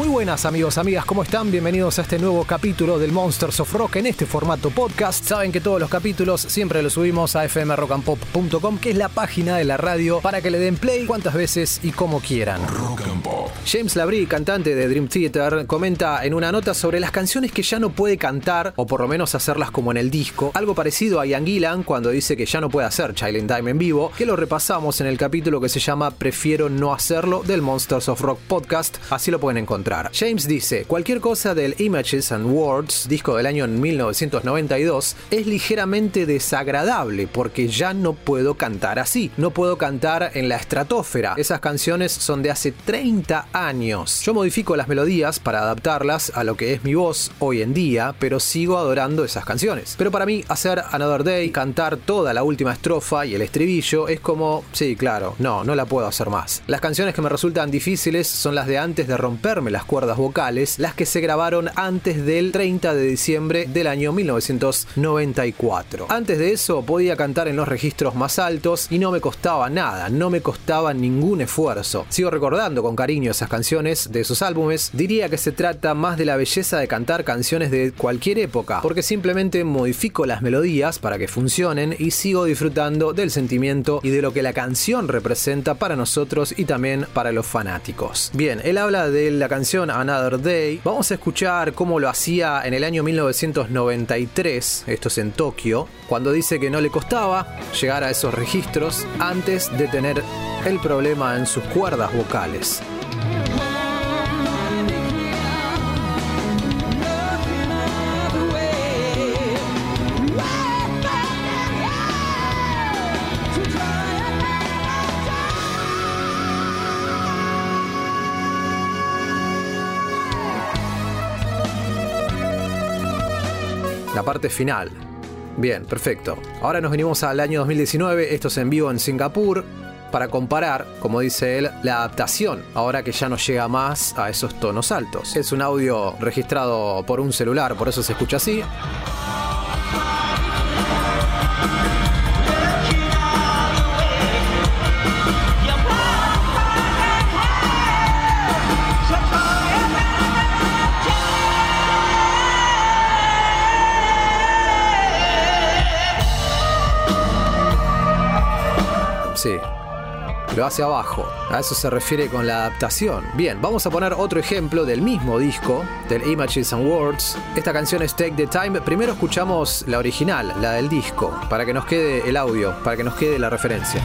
Muy buenas amigos, amigas, ¿cómo están? Bienvenidos a este nuevo capítulo del Monsters of Rock en este formato podcast. Saben que todos los capítulos siempre los subimos a fmrockandpop.com, que es la página de la radio para que le den play cuantas veces y como quieran. Rock and Pop. James Labrie, cantante de Dream Theater, comenta en una nota sobre las canciones que ya no puede cantar, o por lo menos hacerlas como en el disco, algo parecido a Ian Gillan cuando dice que ya no puede hacer Child in Time en vivo, que lo repasamos en el capítulo que se llama Prefiero no hacerlo del Monsters of Rock podcast, así lo pueden encontrar. James dice, cualquier cosa del Images and Words, disco del año 1992, es ligeramente desagradable porque ya no puedo cantar así, no puedo cantar en la estratosfera, esas canciones son de hace 30 años. Yo modifico las melodías para adaptarlas a lo que es mi voz hoy en día, pero sigo adorando esas canciones. Pero para mí, hacer Another Day, cantar toda la última estrofa y el estribillo es como, sí, claro, no, no la puedo hacer más. Las canciones que me resultan difíciles son las de antes de romperme las cuerdas vocales, las que se grabaron antes del 30 de diciembre del año 1994. Antes de eso podía cantar en los registros más altos y no me costaba nada, no me costaba ningún esfuerzo. Sigo recordando con cariño esas canciones de esos álbumes, diría que se trata más de la belleza de cantar canciones de cualquier época, porque simplemente modifico las melodías para que funcionen y sigo disfrutando del sentimiento y de lo que la canción representa para nosotros y también para los fanáticos. Bien, él habla de la canción Another Day. Vamos a escuchar cómo lo hacía en el año 1993, esto es en Tokio, cuando dice que no le costaba llegar a esos registros antes de tener el problema en sus cuerdas vocales. La parte final. Bien, perfecto. Ahora nos venimos al año 2019, esto es en vivo en Singapur, para comparar, como dice él, la adaptación, ahora que ya no llega más a esos tonos altos. Es un audio registrado por un celular, por eso se escucha así. Hace abajo. A eso se refiere con la adaptación. Bien, vamos a poner otro ejemplo del mismo disco, del Images and Words. Esta canción es Take the Time. Primero escuchamos la original, la del disco, para que nos quede el audio, para que nos quede la referencia.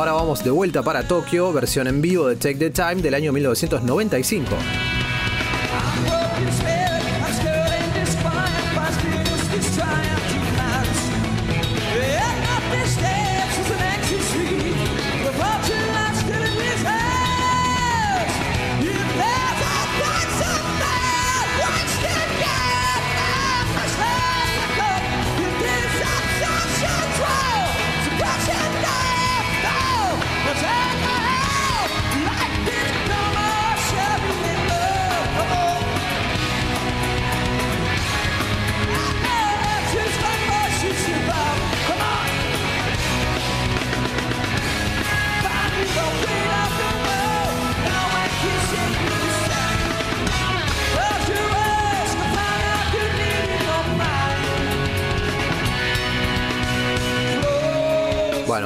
Ahora vamos de vuelta para Tokio, versión en vivo de Take the Time del año 1995.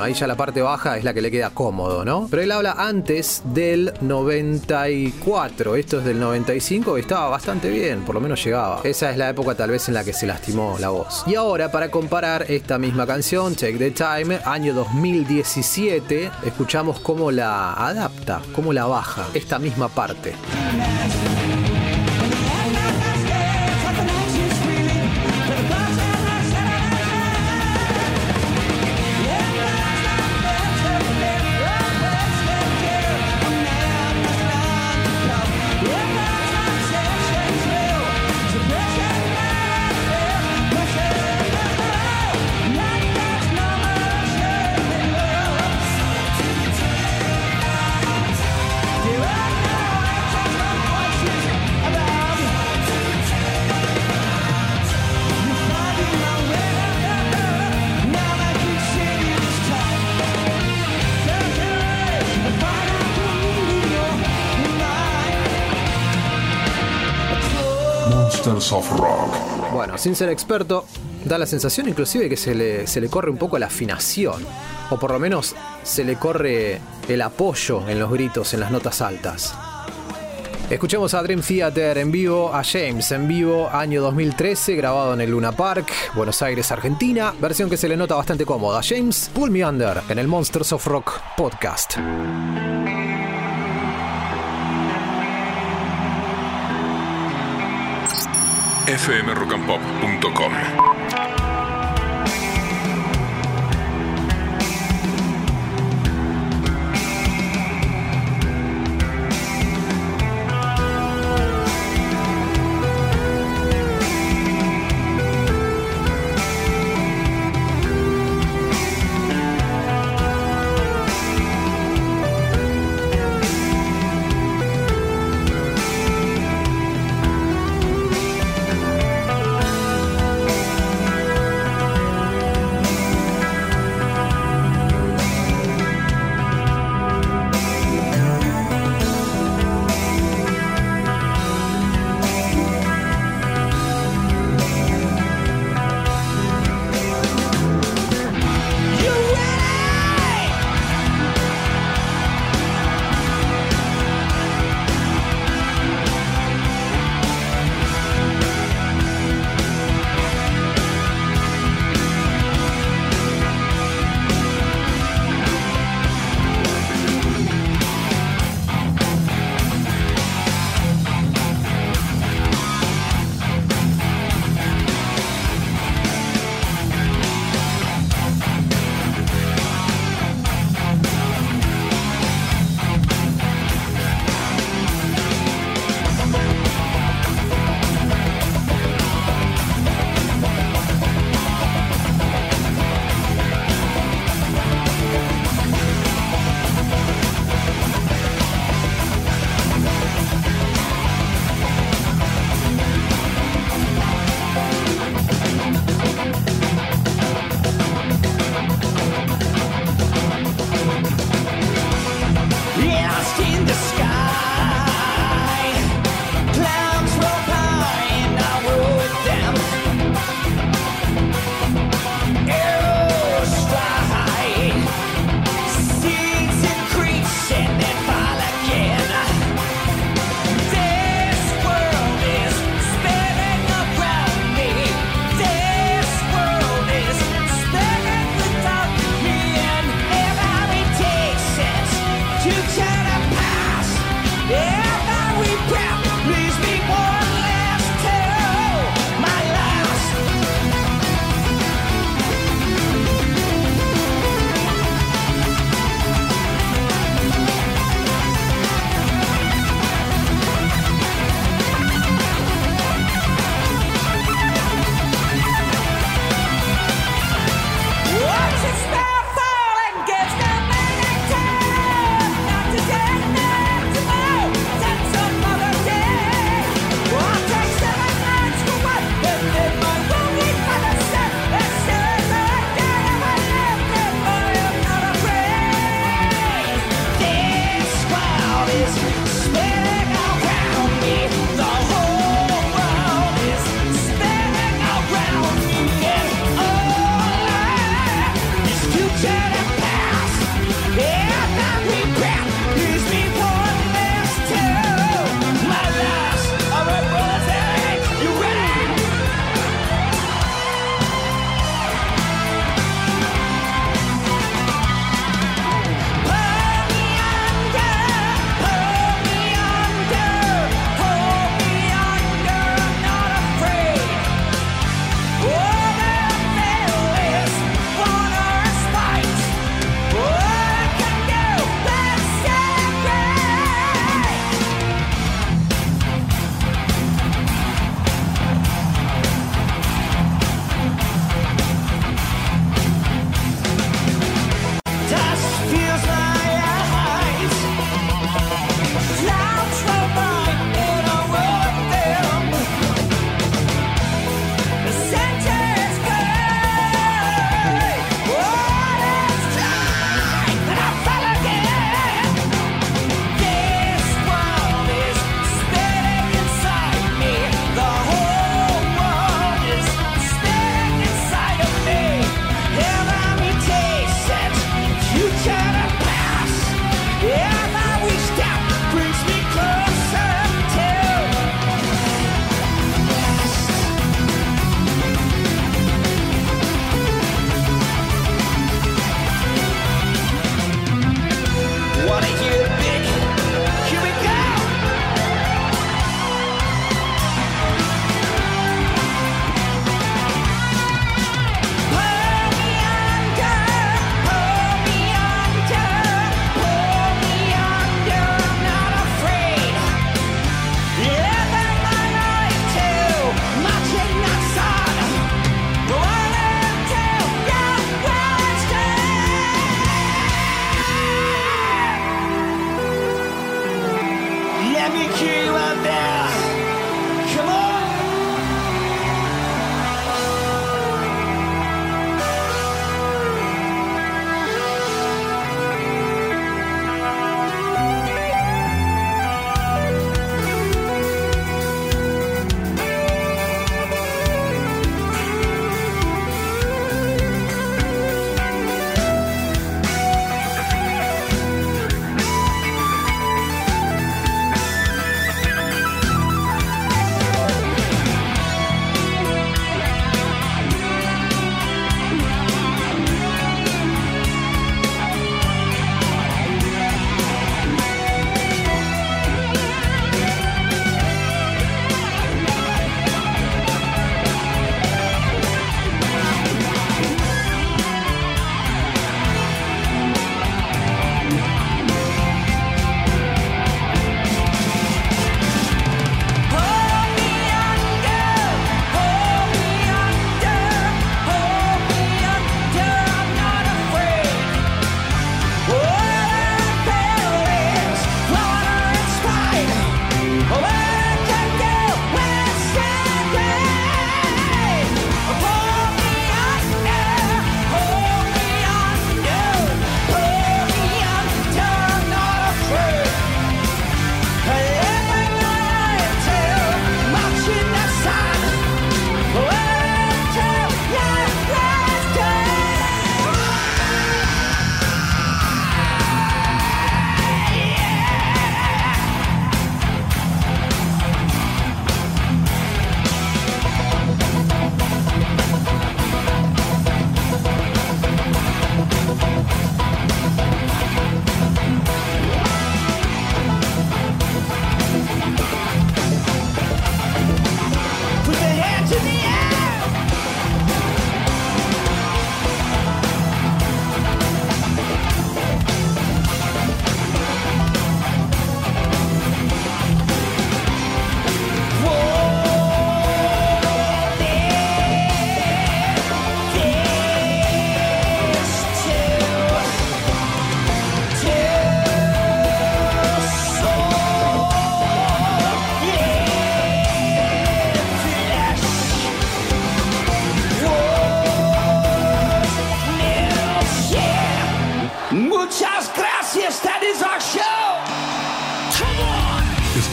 Ahí ya la parte baja es la que le queda cómodo, ¿no? Pero él habla antes del 94, esto es del 95, estaba bastante bien, por lo menos llegaba. Esa es la época tal vez en la que se lastimó la voz. Y ahora, para comparar esta misma canción, Take the Time, año 2017, escuchamos cómo la adapta, cómo la baja, esta misma parte. Sin ser experto, da la sensación inclusive que se le, se le corre un poco la afinación, o por lo menos se le corre el apoyo en los gritos, en las notas altas. Escuchemos a Dream Theater en vivo, a James en vivo, año 2013, grabado en el Luna Park, Buenos Aires, Argentina. Versión que se le nota bastante cómoda. James, Pull Me Under en el Monsters of Rock podcast. fmrockandpop.com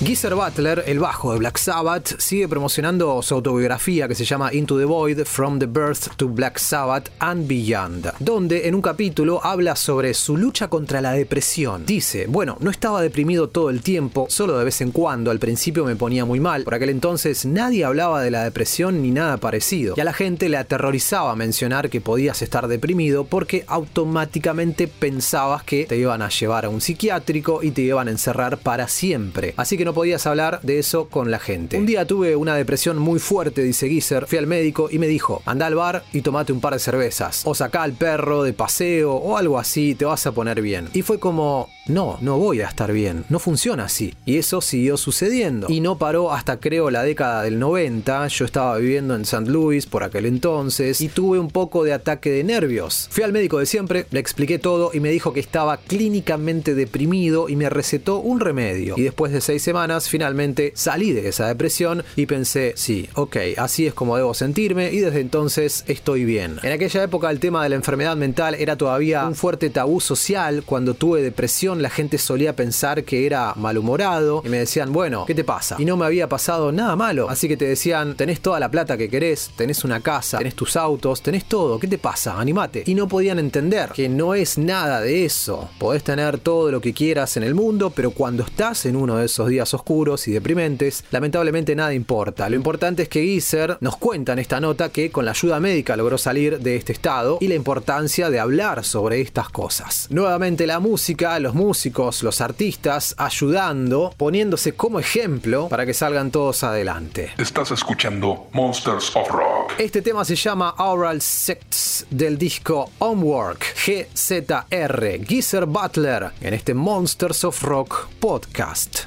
Geezer Butler, el bajo de Black Sabbath, sigue promocionando su autobiografía que se llama Into the Void, From the Birth to Black Sabbath and Beyond, donde en un capítulo habla sobre su lucha contra la depresión. Dice, bueno, no estaba deprimido todo el tiempo, solo de vez en cuando, al principio me ponía muy mal, por aquel entonces nadie hablaba de la depresión ni nada parecido, y a la gente le aterrorizaba mencionar que podías estar deprimido porque automáticamente pensabas que te iban a llevar a un psiquiátrico y te iban a encerrar para siempre. Así que no podías hablar de eso con la gente. Un día tuve una depresión muy fuerte, dice Geezer, fui al médico y me dijo, anda al bar y tomate un par de cervezas, o saca al perro de paseo o algo así, te vas a poner bien. Y fue como, no, no voy a estar bien, no funciona así. Y eso siguió sucediendo. Y no paró hasta creo la década del 90, yo estaba viviendo en St. Louis por aquel entonces y tuve un poco de ataque de nervios. Fui al médico de siempre, le expliqué todo y me dijo que estaba clínicamente deprimido y me recetó un remedio. Y después de seis semanas finalmente salí de esa depresión y pensé, sí, ok, así es como debo sentirme y desde entonces estoy bien. En aquella época el tema de la enfermedad mental era todavía un fuerte tabú social. Cuando tuve depresión la gente solía pensar que era malhumorado y me decían, bueno, ¿qué te pasa? Y no me había pasado nada malo. Así que te decían, tenés toda la plata que querés, tenés una casa, tenés tus autos, tenés todo, ¿qué te pasa? Animate. Y no podían entender que no es nada de eso. Podés tener todo lo que quieras en el mundo, pero cuando estás en uno de esos días oscuros y deprimentes, lamentablemente nada importa. Lo importante es que Geezer nos cuenta en esta nota que con la ayuda médica logró salir de este estado y la importancia de hablar sobre estas cosas. Nuevamente la música, los músicos, músicos, los artistas, ayudando, poniéndose como ejemplo para que salgan todos adelante. Estás escuchando Monsters of Rock. Este tema se llama Oral Sex del disco Homework GZR Geezer Butler en este Monsters of Rock podcast.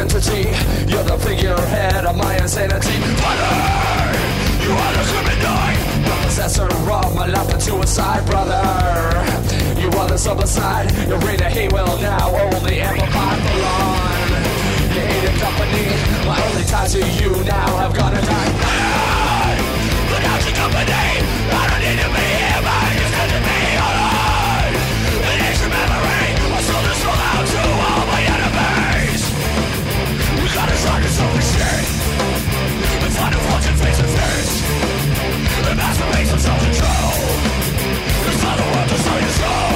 entity. You're the figurehead of my insanity. Brother, you are the human knife. The possessor of my life into a side, brother. You are the suicide. You read a hate will now only amplified for long. You hated company. My only ties to you now have gone and died. The master makes himself control Cause not the world to sell your soul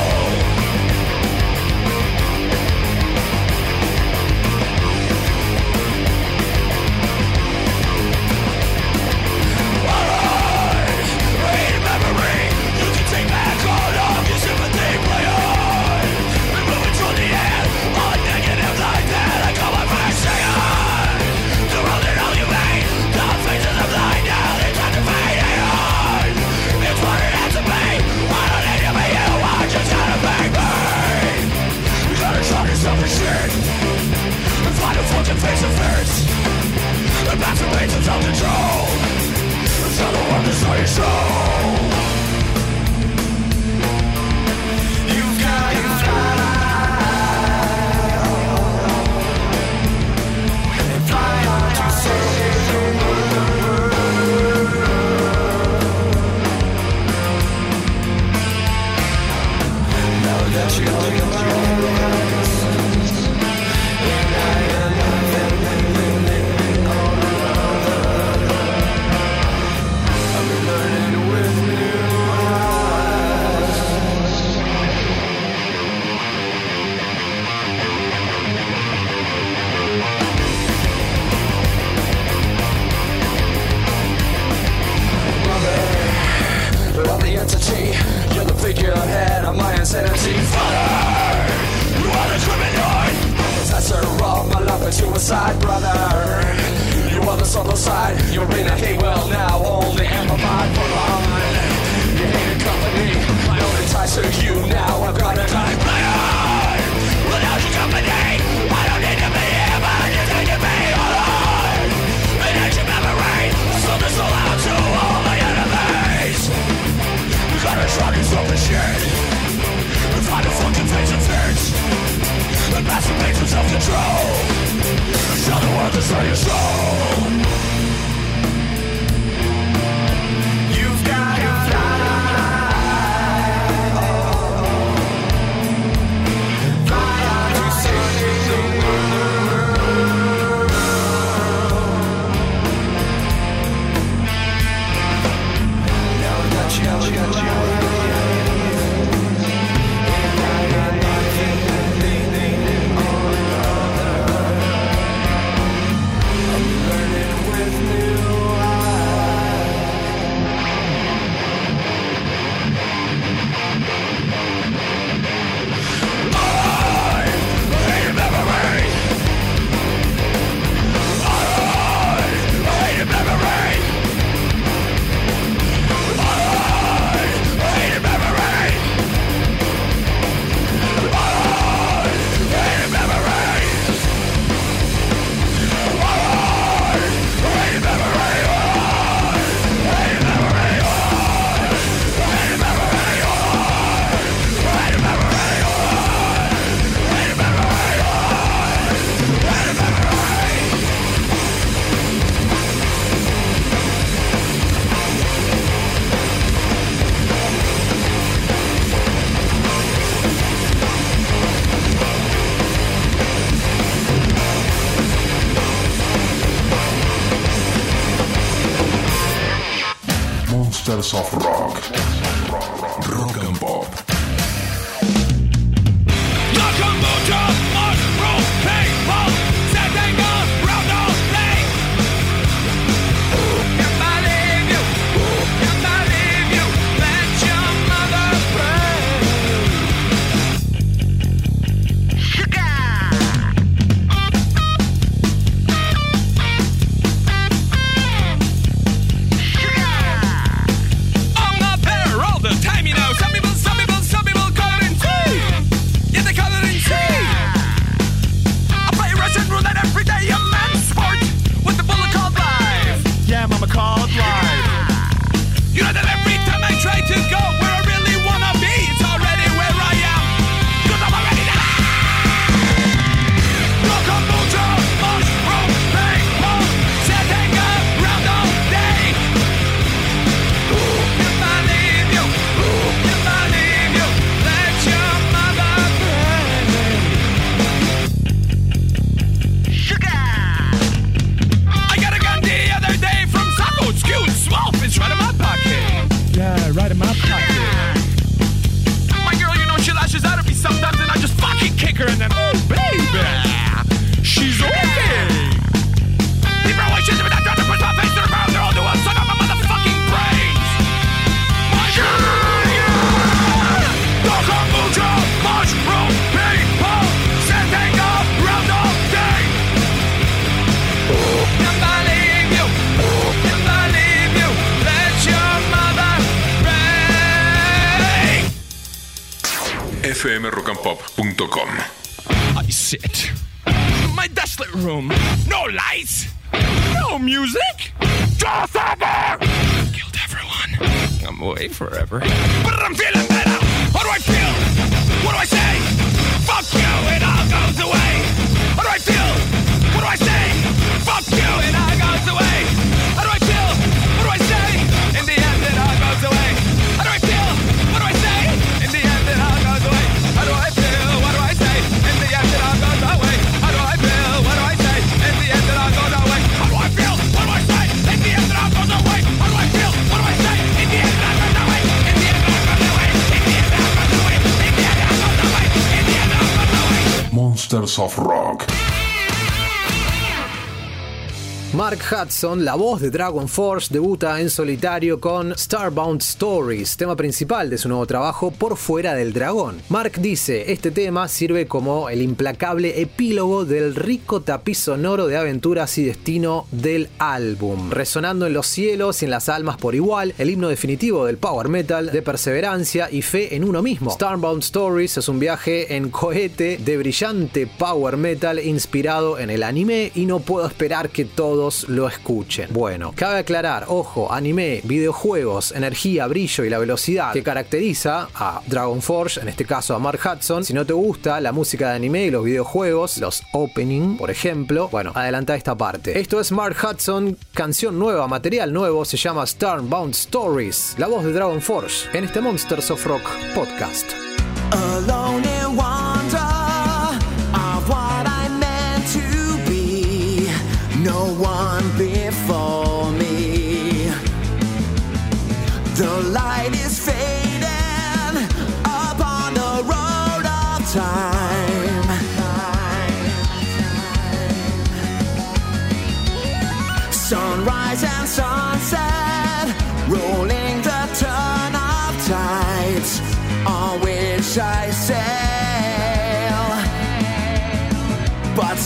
catch you. Stanislav Rock. Forever. Mark Hudson, la voz de Dragon Force, debuta en solitario con Starbound Stories, tema principal de su nuevo trabajo Por Fuera del Dragón. Mark dice, este tema sirve como el implacable epílogo del rico tapiz sonoro de aventuras y destino del álbum, resonando en los cielos y en las almas por igual, el himno definitivo del power metal, de perseverancia y fe en uno mismo. Starbound Stories es un viaje en cohete de brillante power metal inspirado en el anime y no puedo esperar que todos lo escuchen. Bueno, cabe aclarar, ojo, anime, videojuegos, energía, brillo y la velocidad que caracteriza a Dragon Force, en este caso a Mark Hudson. Si no te gusta la música de anime y los videojuegos, los opening, por ejemplo, bueno, adelanta esta parte. Esto es Mark Hudson, canción nueva, material nuevo, se llama Starbound Stories, la voz de Dragon Force, en este Monsters of Rock podcast.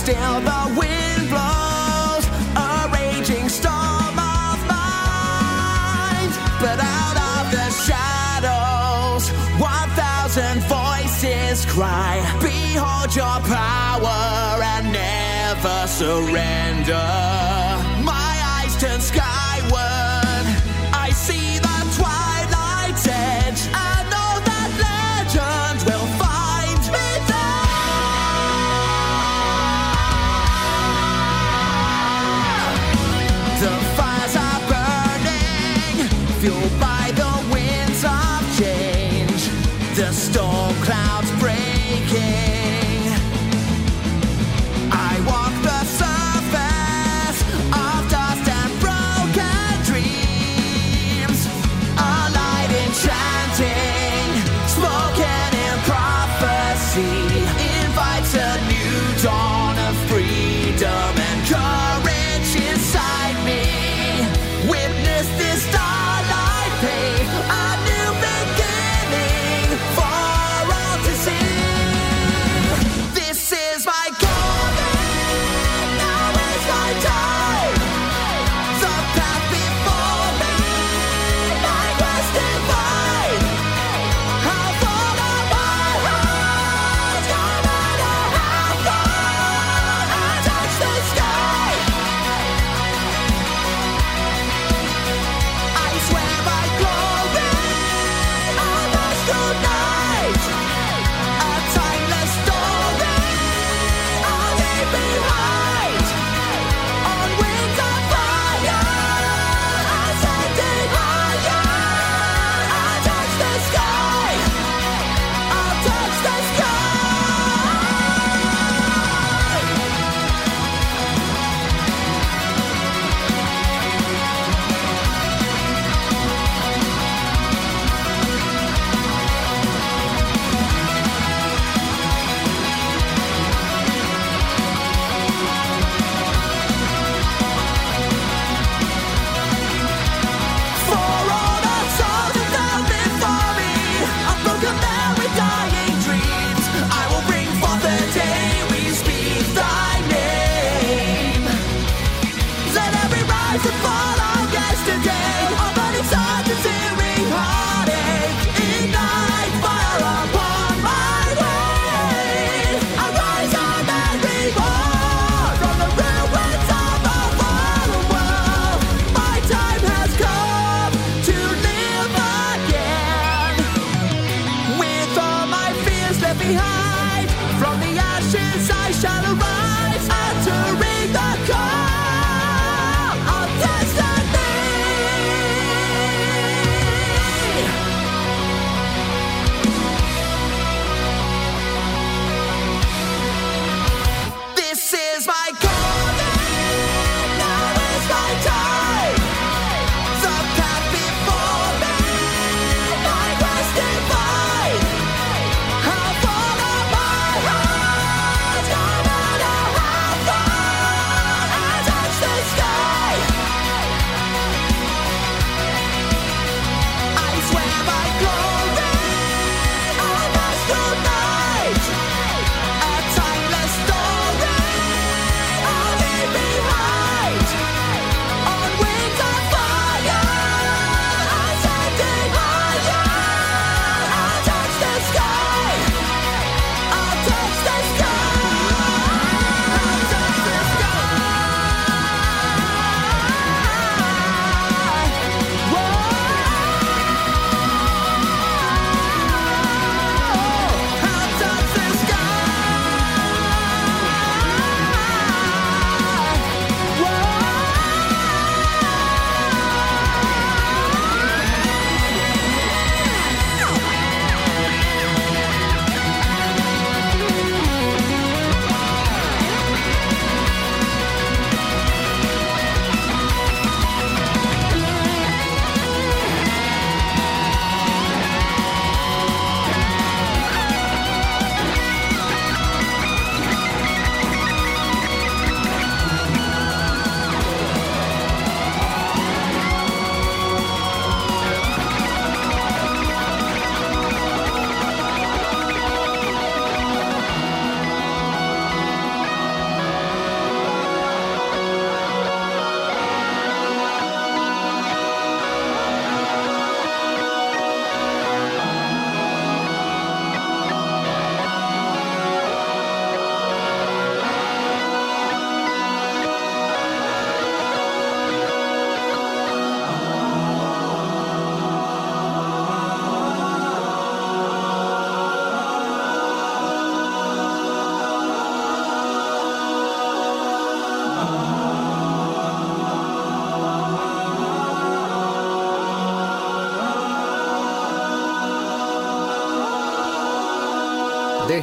Still the wind blows a raging storm of mind. But out of the shadows, one thousand voices cry, Behold your power and never surrender. Storm clouds breaking.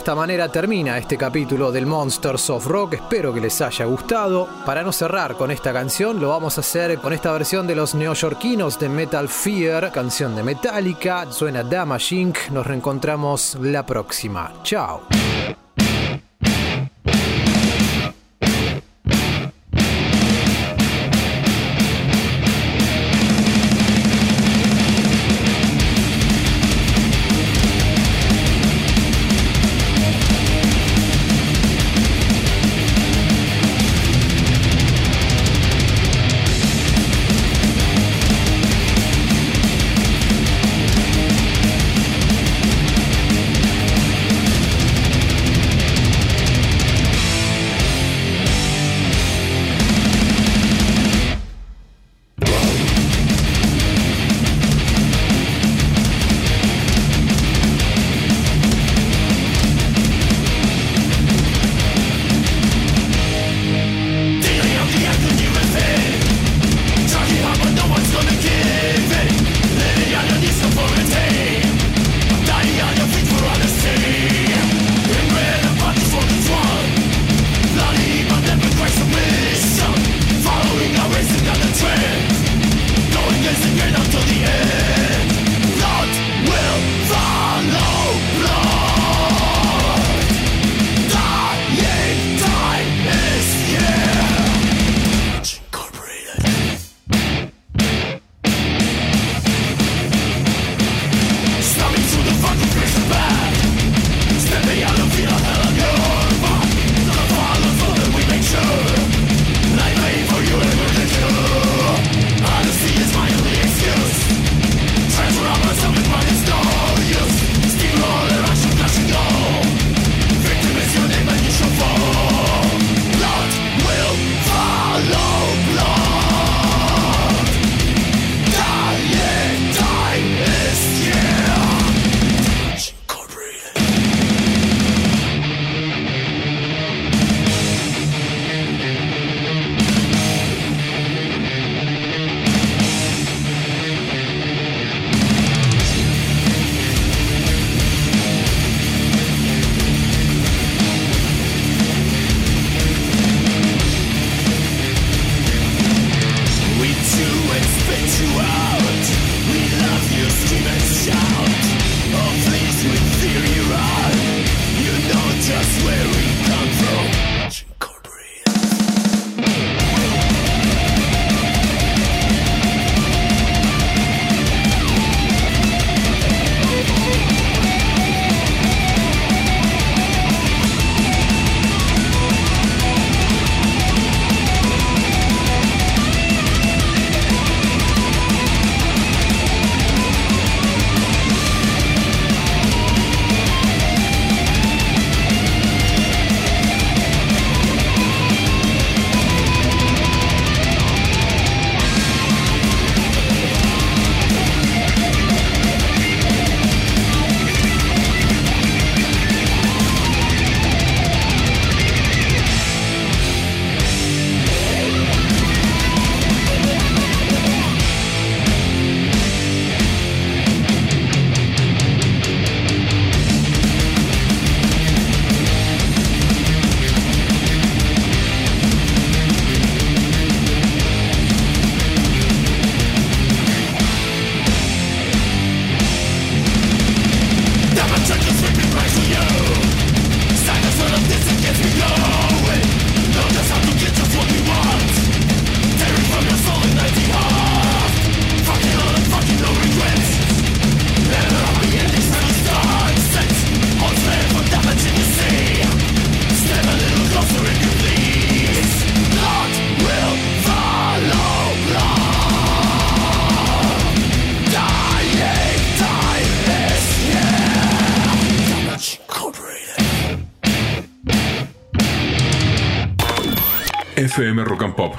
Esta manera termina este capítulo del Monsters of Rock. Espero que les haya gustado. Para no cerrar con esta canción, lo vamos a hacer con esta versión de los neoyorquinos de Metal Fear, canción de Metallica. Suena Damage Inc. Nos reencontramos la próxima. Chao. fmrockandpop.com.